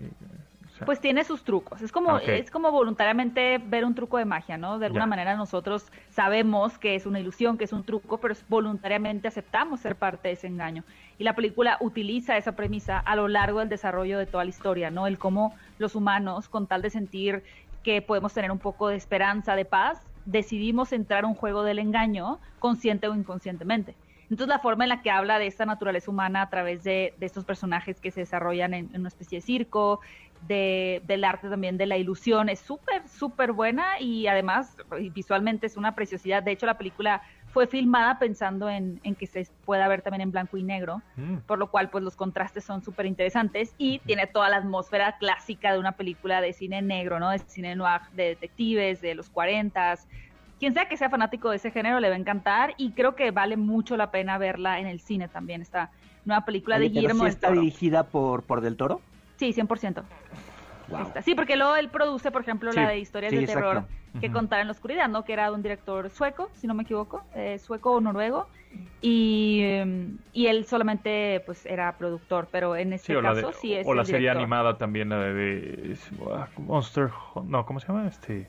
Pues tiene sus trucos. Es como, es como voluntariamente ver un truco de magia, ¿no? De alguna manera nosotros sabemos que es una ilusión, que es un truco, pero voluntariamente aceptamos ser parte de ese engaño. Y la película utiliza esa premisa a lo largo del desarrollo de toda la historia, ¿no? El cómo los humanos, con tal de sentir que podemos tener un poco de esperanza, de paz, decidimos entrar a un juego del engaño, consciente o inconscientemente. Entonces la forma en la que habla de esta naturaleza humana a través de, estos personajes que se desarrollan en, una especie de circo, del arte también de la ilusión, es súper, súper buena y además visualmente es una preciosidad. De hecho la película fue filmada pensando en, que se pueda ver también en blanco y negro, mm. por lo cual pues los contrastes son súper interesantes y tiene toda la atmósfera clásica de una película de cine negro, ¿no? De cine noir, de detectives, de los cuarentas. Quien sea que sea fanático de ese género le va a encantar y creo que vale mucho la pena verla en el cine también, esta nueva película de Guillermo está dirigida por, por Del Toro? Sí, 100%. Sí, porque luego él produce, por ejemplo, la de historias de terror que contar en la oscuridad, ¿no? Que era un director sueco, si no me equivoco, eh, sueco o noruego, y, em, y, él solamente, pues, era productor, pero en este caso sí es O la serie animada también, la de, ah, Monster, no, ¿cómo se llama? Este...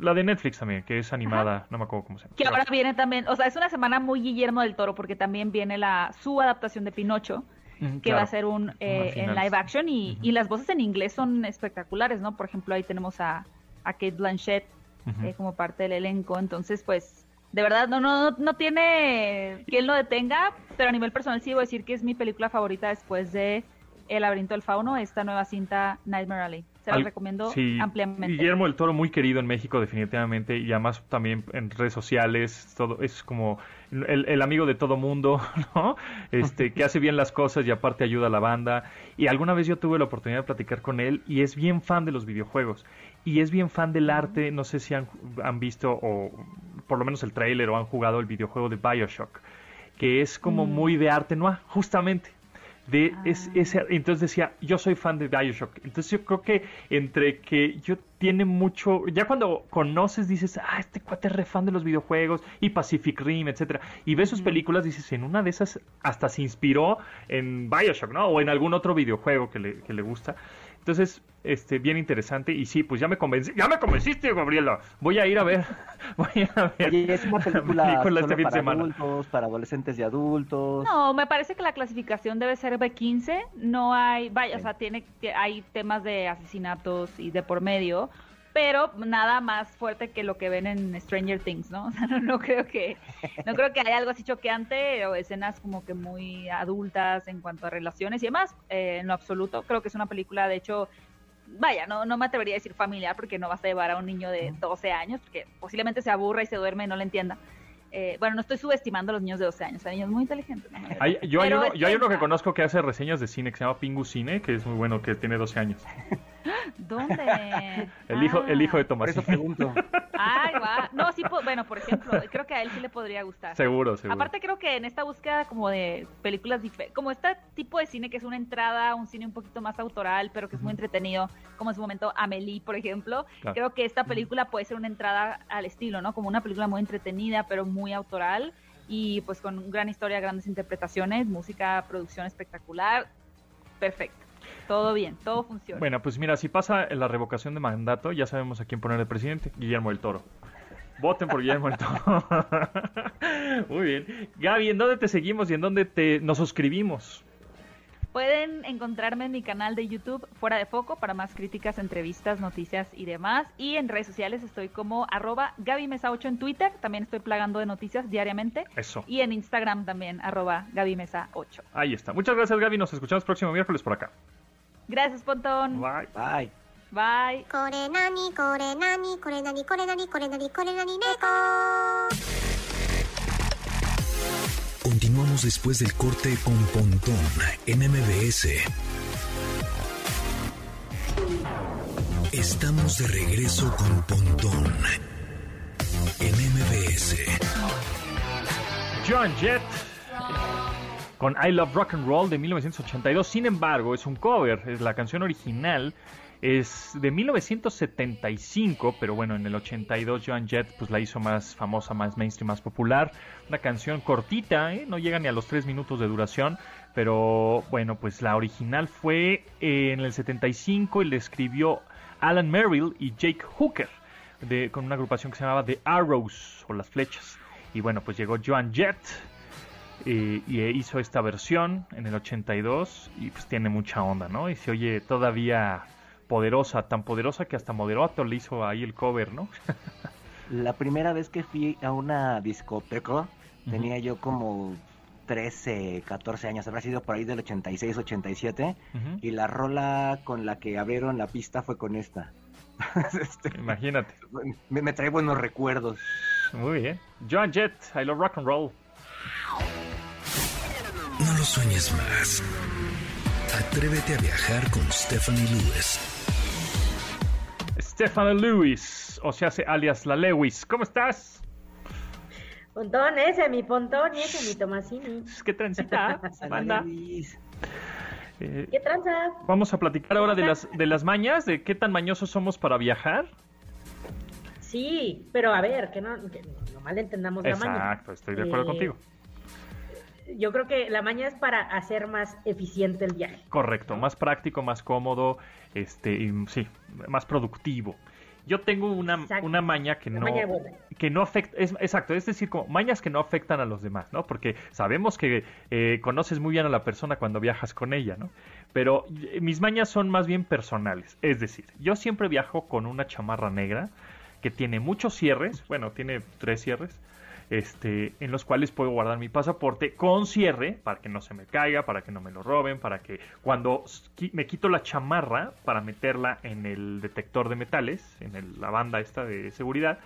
la de Netflix también, que es animada, no me acuerdo cómo se llama. Que ahora viene también, o sea, es una semana muy Guillermo del Toro, porque también viene la su adaptación de Pinocho, que va a ser un eh, en live action y, y, las voces en inglés son espectaculares, ¿no? Por ejemplo, ahí tenemos a, a Kate Blanchett eh, como parte del elenco, entonces pues de verdad no, no, no tiene quien lo detenga, pero a nivel personal sí voy a decir que es mi película favorita después de El laberinto del fauno, esta nueva cinta Nightmare Alley. Se la recomiendo ampliamente. Guillermo del Toro muy querido en México definitivamente y además también en redes sociales, todo es como el, amigo de todo mundo, ¿no? Este, que hace bien las cosas y aparte ayuda a la banda. Y alguna vez yo tuve la oportunidad de platicar con él y es bien fan de los videojuegos. Y es bien fan del arte, no sé si han, han visto o por lo menos el trailer o han jugado el videojuego de Bioshock, que es como mm. muy de arte no justamente de es, ah. ese, entonces decía yo soy fan de Bioshock entonces yo creo que entre que yo tiene mucho ya cuando conoces dices ah este cuate es re fan de los videojuegos y Pacific Rim etcétera y ves sus películas dices en una de esas hasta se inspiró en Bioshock no o en algún otro videojuego que le, que le gusta entonces, este, bien interesante. Y sí, pues ya me convencí, ya me convenciste, Gabriela. Voy a ir a ver. Voy a ver. es una película, este para adultos, para adolescentes y adultos. No, me parece que la clasificación debe ser B15. No hay, vaya, o sea, tiene, hay temas de asesinatos y de por medio pero nada más fuerte que lo que ven en Stranger Things, ¿no? O sea, no, creo que no creo que haya algo así choqueante o escenas como que muy adultas en cuanto a relaciones y demás, eh, en lo absoluto. Creo que es una película, de hecho, vaya, no, no me atrevería a decir familiar porque no vas a llevar a un niño de 12 años, porque posiblemente se aburra y se duerme y no le entienda. Eh, bueno, no estoy subestimando a los niños de 12 años, hay niños muy inteligentes. yo, hay uno, yo hay uno que conozco que hace reseñas de cine que se llama Pingu Cine, que es muy bueno, que tiene 12 años. ¿Dónde? el, hijo, el hijo de Tomás. eso pregunto. Ay, va. No, sí, bueno, por ejemplo, creo que a él sí le podría gustar. Seguro, seguro. Aparte creo que en esta búsqueda como de películas, como este tipo de cine que es una entrada, un cine un poquito más autoral, pero que es muy entretenido, como en su momento Amelie, por ejemplo, creo que esta película puede ser una entrada al estilo, ¿no? Como una película muy entretenida, pero muy autoral y pues con gran historia, grandes interpretaciones, música, producción espectacular. Perfecto. Todo bien, todo funciona. Bueno, pues mira, si pasa la revocación de mandato, ya sabemos a quién poner el presidente, Guillermo del Toro. Voten por Guillermo del Toro. Muy bien. Gaby, ¿en dónde te seguimos y en dónde te nos suscribimos? Pueden encontrarme en mi canal de YouTube Fuera de Foco para más críticas, entrevistas, noticias y demás. Y en redes sociales estoy como arroba Gaby Mesa 8 en Twitter. También estoy plagando de noticias diariamente. Eso. Y en Instagram también arroba Gaby Mesa 8. Ahí está. Muchas gracias Gaby. Nos escuchamos próximo miércoles por acá. Gracias, Pontón. Bye. Bye. Bye. Continuamos después del corte con Pontón en MBS. Estamos de regreso con Pontón en MBS. John Jett con I Love Rock and Roll de 1982. Sin embargo, es un cover, es la canción original es de 1975, pero bueno, en el 82 Joan Jett pues la hizo más famosa, más mainstream, más popular. Una canción cortita, ¿eh? no llega ni a los 3 minutos de duración, pero bueno, pues la original fue en el 75 y le escribió Alan Merrill y Jake Hooker, de, con una agrupación que se llamaba The Arrows o las flechas. Y bueno, pues llegó Joan Jett y, hizo esta versión en el 82 y pues tiene mucha onda, ¿no? Y se oye todavía poderosa, tan poderosa que hasta Moderato le hizo ahí el cover, ¿no? La primera vez que fui a una discoteca, tenía yo como 13, 14 años, habrá sido por ahí del 86, 87, y la rola con la que abrieron la pista fue con esta. Este, Imagínate. Me, trae buenos recuerdos. Muy bien. Joan Jett, I love rock and roll. No sueñes más. Atrévete a viajar con Stephanie Lewis. Stephanie Lewis, o sea, alias la Lewis. ¿Cómo estás? Pontón, ese mi Pontón y ese mi Tomasini. ¿Qué transita? banda? Eh, ¿Qué tranza? Vamos a platicar ahora de las, de las mañas, de qué tan mañosos somos para viajar. Sí, pero a ver, que no, que no malentendamos la maña. Exacto, estoy de acuerdo eh, contigo yo creo que la maña es para hacer más eficiente el viaje. Correcto, más práctico, más cómodo, este, sí, más productivo. Yo tengo una, una maña que no, que no afecta, es, exacto, es decir, como mañas que no afectan a los demás, ¿no? Porque sabemos que eh, conoces muy bien a la persona cuando viajas con ella, ¿no? Pero eh, mis mañas son más bien personales, es decir, yo siempre viajo con una chamarra negra que tiene muchos cierres, bueno, tiene tres cierres, este, en los cuales puedo guardar mi pasaporte con cierre para que no se me caiga, para que no me lo roben, para que cuando me quito la chamarra para meterla en el detector de metales, en la banda esta de seguridad,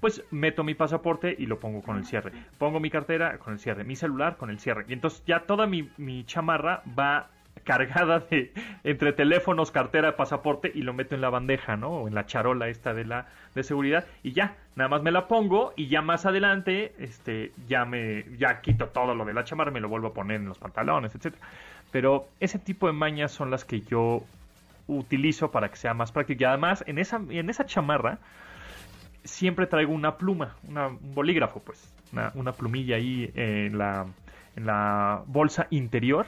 pues meto mi pasaporte y lo pongo con el cierre. Pongo mi cartera con el cierre, mi celular con el cierre. Y entonces ya toda mi, mi chamarra va cargada de entre teléfonos, cartera, pasaporte y lo meto en la bandeja, ¿no? O en la charola esta de la de seguridad y ya, nada más me la pongo y ya más adelante este ya me ya quito todo lo de la chamarra, me lo vuelvo a poner en los pantalones, etcétera. Pero ese tipo de mañas son las que yo utilizo para que sea más práctico y además en esa en esa chamarra siempre traigo una pluma, un bolígrafo, pues, una, una plumilla ahí en la en la bolsa interior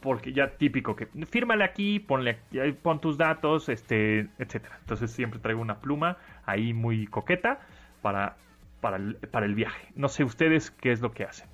porque ya típico que fírmale aquí, ponle pon tus datos, este, etcétera. Entonces siempre traigo una pluma ahí muy coqueta para, para, el, para el viaje. No sé ustedes qué es lo que hacen.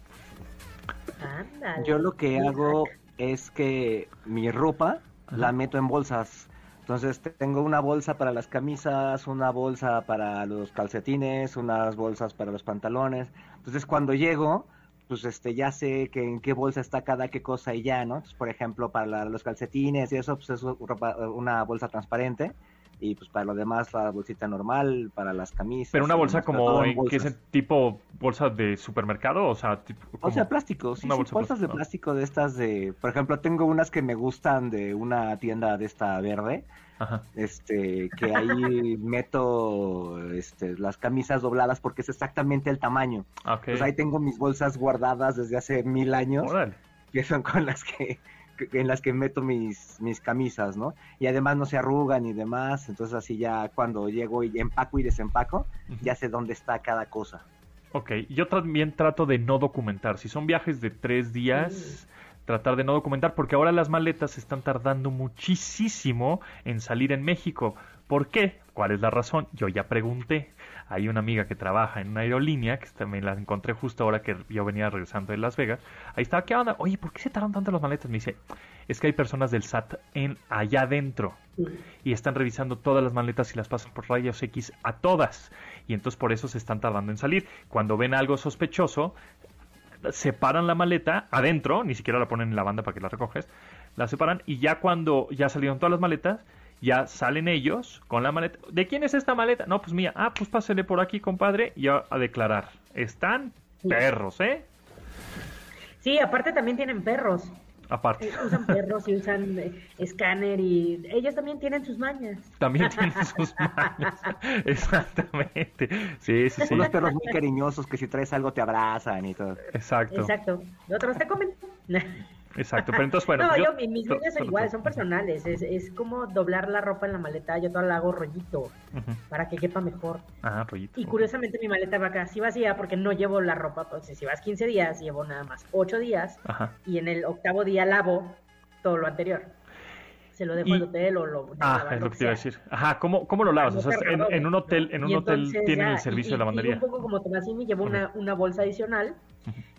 Yo lo que hago es que mi ropa la meto en bolsas. Entonces tengo una bolsa para las camisas, una bolsa para los calcetines, unas bolsas para los pantalones. Entonces cuando llego, pues este ya sé que en qué bolsa está cada qué cosa y ya, ¿no? Por ejemplo, para los calcetines y eso, pues es una bolsa transparente y pues para lo demás la bolsita normal, para las camisas. Pero una bolsa como que es tipo bolsa de supermercado, o sea, tipo, o sea, plástico, sí, bolsas de plástico de estas de, por ejemplo, tengo unas que me gustan de una tienda de esta verde. Este, que ahí meto este, las camisas dobladas porque es exactamente el tamaño. Pues ahí tengo mis bolsas guardadas desde hace mil años. Que son con las que en las que meto mis, mis camisas, ¿no? Y además no se arrugan y demás, entonces así ya cuando llego y empaco y desempaco, ya sé dónde está cada cosa. Ok, yo también trato de no documentar. Si son viajes de tres días, tratar de no documentar, porque ahora las maletas están tardando muchísimo en salir en México. ¿Por qué? ¿Cuál es la razón? Yo ya pregunté. Hay una amiga que trabaja en una aerolínea, que también la encontré justo ahora que yo venía regresando de Las Vegas. Ahí estaba, ¿qué onda? Oye, ¿por qué se tardan tanto las maletas? Me dice, es que hay personas del SAT en allá adentro y están revisando todas las maletas y las pasan por rayos X a todas. Y entonces por eso se están tardando en salir. Cuando ven algo sospechoso, separan la maleta adentro, ni siquiera la ponen en la banda para que la recoges, la separan y ya cuando ya salieron todas las maletas, ya salen ellos con la maleta. ¿De quién es esta maleta? No, pues mía. Ah, pues pásele por aquí, compadre, y a, declarar. Están perros, ¿eh? Sí, aparte también tienen perros. Aparte. Eh, usan perros y usan eh, escáner y ellos también tienen sus mañas. También tienen sus mañas. Exactamente. Sí, sí, sí. Unos perros muy cariñosos que si traes algo te abrazan y todo. Exacto. Exacto. Otros te comen. Exacto, pero entonces, bueno. no, pues yo, mis líneas son iguales, son personales. Es, es como doblar la ropa en la maleta. Yo todo la hago rollito para que quepa mejor. Ah, rollito. Y curiosamente mi maleta va casi vacía porque no llevo la ropa. Entonces, si vas 15 días, llevo nada más 8 días. Ajá. Y en el octavo día lavo todo lo anterior. Se lo dejo Y- al hotel o lo. Ah, es lo que te iba a decir. Ajá, ¿cómo, cómo lo lavas? O sea, en, en un hotel, en un hotel entonces tienen ya, el servicio y- de lavandería. Y un poco como Tomasini, llevo una, una bolsa adicional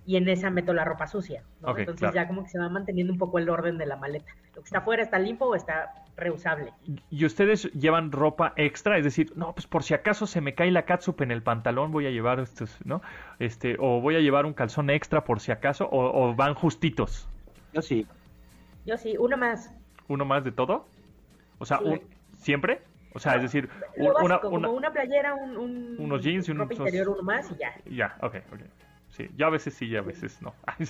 y en esa meto la ropa sucia. Entonces claro. ya como que se va manteniendo un poco el orden de la maleta. Lo que está afuera está limpio o está reusable. ¿Y ustedes llevan ropa extra? Es decir, no, pues por si acaso se me cae la catsup en el pantalón, voy a llevar estos, ¿no? Este, o voy a llevar un calzón extra por si acaso, o, o van justitos. Yo sí. Yo sí, uno más. ¿Uno más de todo? O sea, Sí. un- ¿siempre? O sea, es decir, un- una, básico, una- como una playera, un, un- unos jeans y ropa unos- interior, uno más y ya. Ya, ok, ok. Sí, yo a veces sí, y a veces no.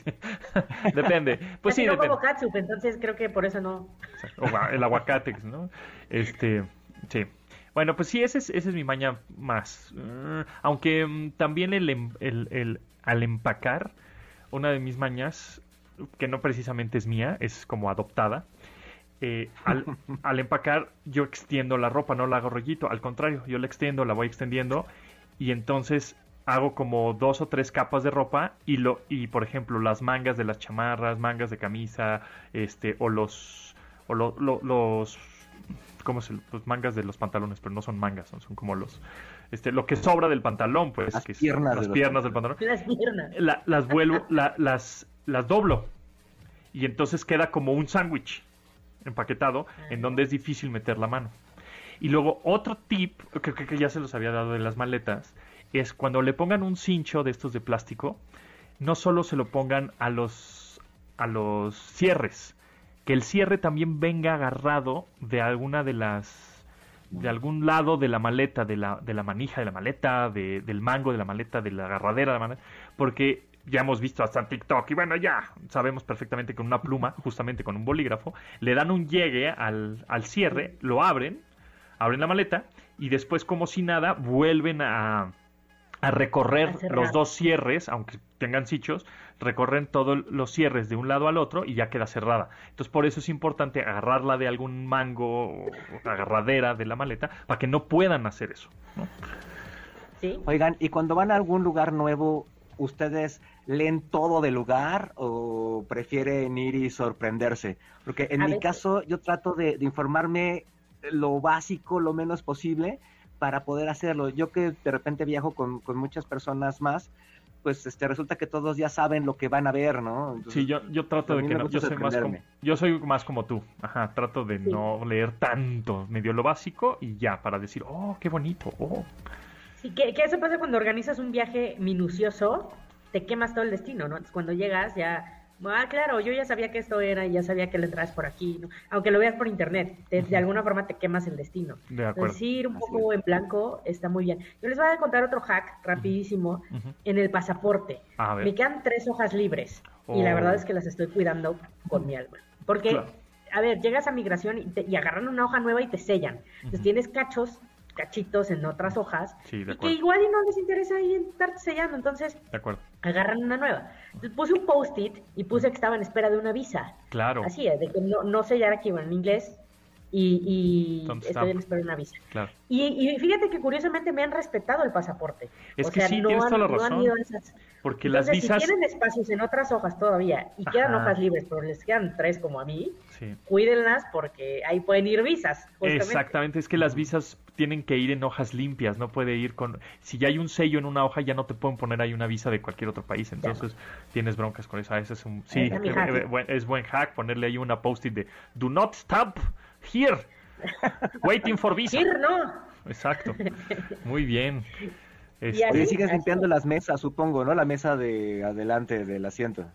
depende. Pues Casi sí, no depende. como entonces creo que por eso no. O el aguacate, ¿no? Este, sí. Bueno, pues sí, ese es, ese es mi maña más. Mm, Aunque mm, también el, em- el, el- al empacar, una de mis mañas, que no precisamente es mía, es como adoptada, eh, al, al empacar yo extiendo la ropa, no la hago rollito, al contrario, yo la extiendo, la voy extendiendo y entonces hago como dos o tres capas de ropa y lo y por ejemplo las mangas de las chamarras, mangas de camisa, este o los o lo- lo- los ¿cómo se los mangas de los pantalones, pero no son mangas, son, son como los este lo que sobra del pantalón, pues Las que piernas de las piernas del pantalón Las piernas. la- las vuelvo, la- las, las doblo. Y entonces queda como un sándwich empaquetado en donde es difícil meter la mano. Y luego otro tip, que, que- que ya se los había dado de las maletas, es cuando le pongan un cincho de estos de plástico, no solo se lo pongan a los, a los cierres, que el cierre también venga agarrado de alguna de las de algún lado de la maleta, de la, de la manija de la maleta, de- del mango de la maleta, de la agarradera de la maleta, porque ya hemos visto hasta en TikTok y bueno, ya sabemos perfectamente que con una pluma, justamente con un bolígrafo, le dan un llegue al, al cierre, lo abren, abren la maleta y después como si nada vuelven a, a recorrer A los dos cierres, aunque tengan sichos, recorren todos los cierres de un lado al otro y ya queda cerrada. Entonces por eso es importante agarrarla de algún mango o agarradera de la maleta para que no puedan hacer eso. ¿no? ¿Sí? Oigan, y cuando van a algún lugar nuevo, ¿ustedes leen todo del lugar o prefieren ir y sorprenderse? Porque en A mi veces. caso yo trato de, de informarme lo básico, lo menos posible, para poder hacerlo. Yo que de repente viajo con, con muchas personas más, pues este resulta que todos ya saben lo que van a ver, ¿no? Entonces, Sí, yo, yo trato de que no, yo soy más como, yo soy más como tú, ajá, trato de Sí. no leer tanto, medio lo básico y ya, para decir, oh, qué bonito, oh. Sí, que, que eso pasa cuando organizas un viaje minucioso, te quemas todo el destino, ¿no? Entonces, cuando llegas ya, ah, claro, yo ya sabía que esto era y ya sabía que le entras por aquí, ¿no? Aunque lo veas por internet, te- de alguna forma te quemas el destino. De acuerdo. Entonces, ir un Así poco en blanco está muy bien. Yo les voy a contar otro hack rapidísimo en el pasaporte. A ver. Me quedan tres hojas libres y Oh. la verdad es que las estoy cuidando con mi alma. Porque, Claro. a ver, llegas a migración y, te- y agarran una hoja nueva y te sellan. Entonces tienes cachos, cachitos en otras hojas Sí, de y que igual y no les interesa ahí estar sellando. Entonces De acuerdo. agarran una nueva. Entonces puse un post-it y puse que estaba en espera de una visa. Claro, Así es, de que no, no sellar aquí, bueno, en inglés. Y, estoy en espera de una visa. claro. Y, y fíjate que curiosamente me han respetado el pasaporte. Es o que sea, sí, no tienes han, toda la no han razón. ido esas- Porque Entonces, las visas... si tienen espacios en otras hojas todavía y quedan hojas libres, pero les quedan tres como a mí, Sí. cuídenlas porque ahí pueden ir visas. justamente. Exactamente, es que las visas tienen que ir en hojas limpias, no puede ir con... Si ya hay un sello en una hoja, ya no te pueden poner ahí una visa de cualquier otro país, entonces tienes broncas con eso. Ah, ese es un... Sí, eh, eh, buen- es buen hack ponerle ahí una post-it de Do not stop here, waiting for visa. Ir, no. Exacto, muy bien. Y Este, así- Oye, sigues así. limpiando las mesas, supongo, ¿no? La mesa de adelante del asiento.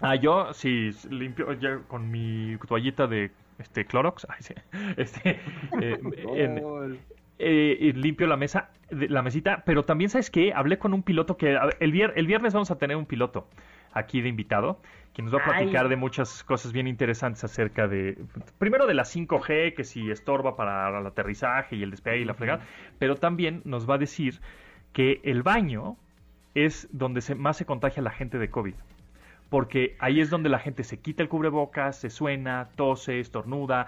Ah, yo sí, limpio ya con mi toallita de este Clorox, ay, sí, este, eh, en-. Eh, limpio la mesa, de- la mesita, pero también sabes qué, hablé con un piloto que el, vier- el viernes vamos a tener un piloto aquí de invitado, que nos va a Ay. platicar de muchas cosas bien interesantes acerca de, primero de la 5G, que si estorba para el aterrizaje y el despegue y la fregada, pero también nos va a decir que el baño es donde se, más se contagia la gente de COVID. Porque ahí es donde la gente se quita el cubrebocas, se suena, tose, estornuda,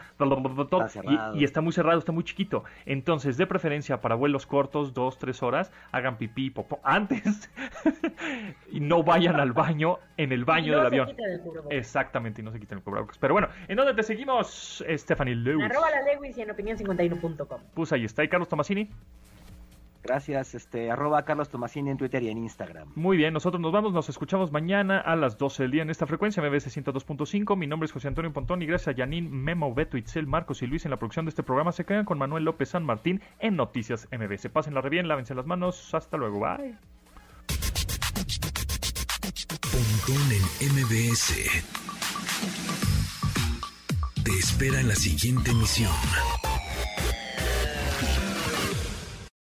y, y, está muy cerrado, está muy chiquito. Entonces, de preferencia para vuelos cortos, dos, tres horas, hagan pipí, popó antes y no vayan al baño en el baño del avión. Exactamente, y no se quiten el cubrebocas. Pero bueno, ¿en dónde te seguimos, Stephanie Lewis? arroba la Lewis y en opinión51.com. Pues ahí está, y Carlos Tomasini. Gracias, este, arroba Carlos Tomasini en Twitter y en Instagram. Muy bien, nosotros nos vamos, nos escuchamos mañana a las 12 del día en esta frecuencia, MBS 102.5. Mi nombre es José Antonio Pontón y gracias a Janine, Memo, Beto, Itzel, Marcos y Luis en la producción de este programa. Se quedan con Manuel López San Martín en Noticias MBS. Pásenla re bien, lávense las manos. Hasta luego, bye. Pontón en MBS. Te espera en la siguiente emisión.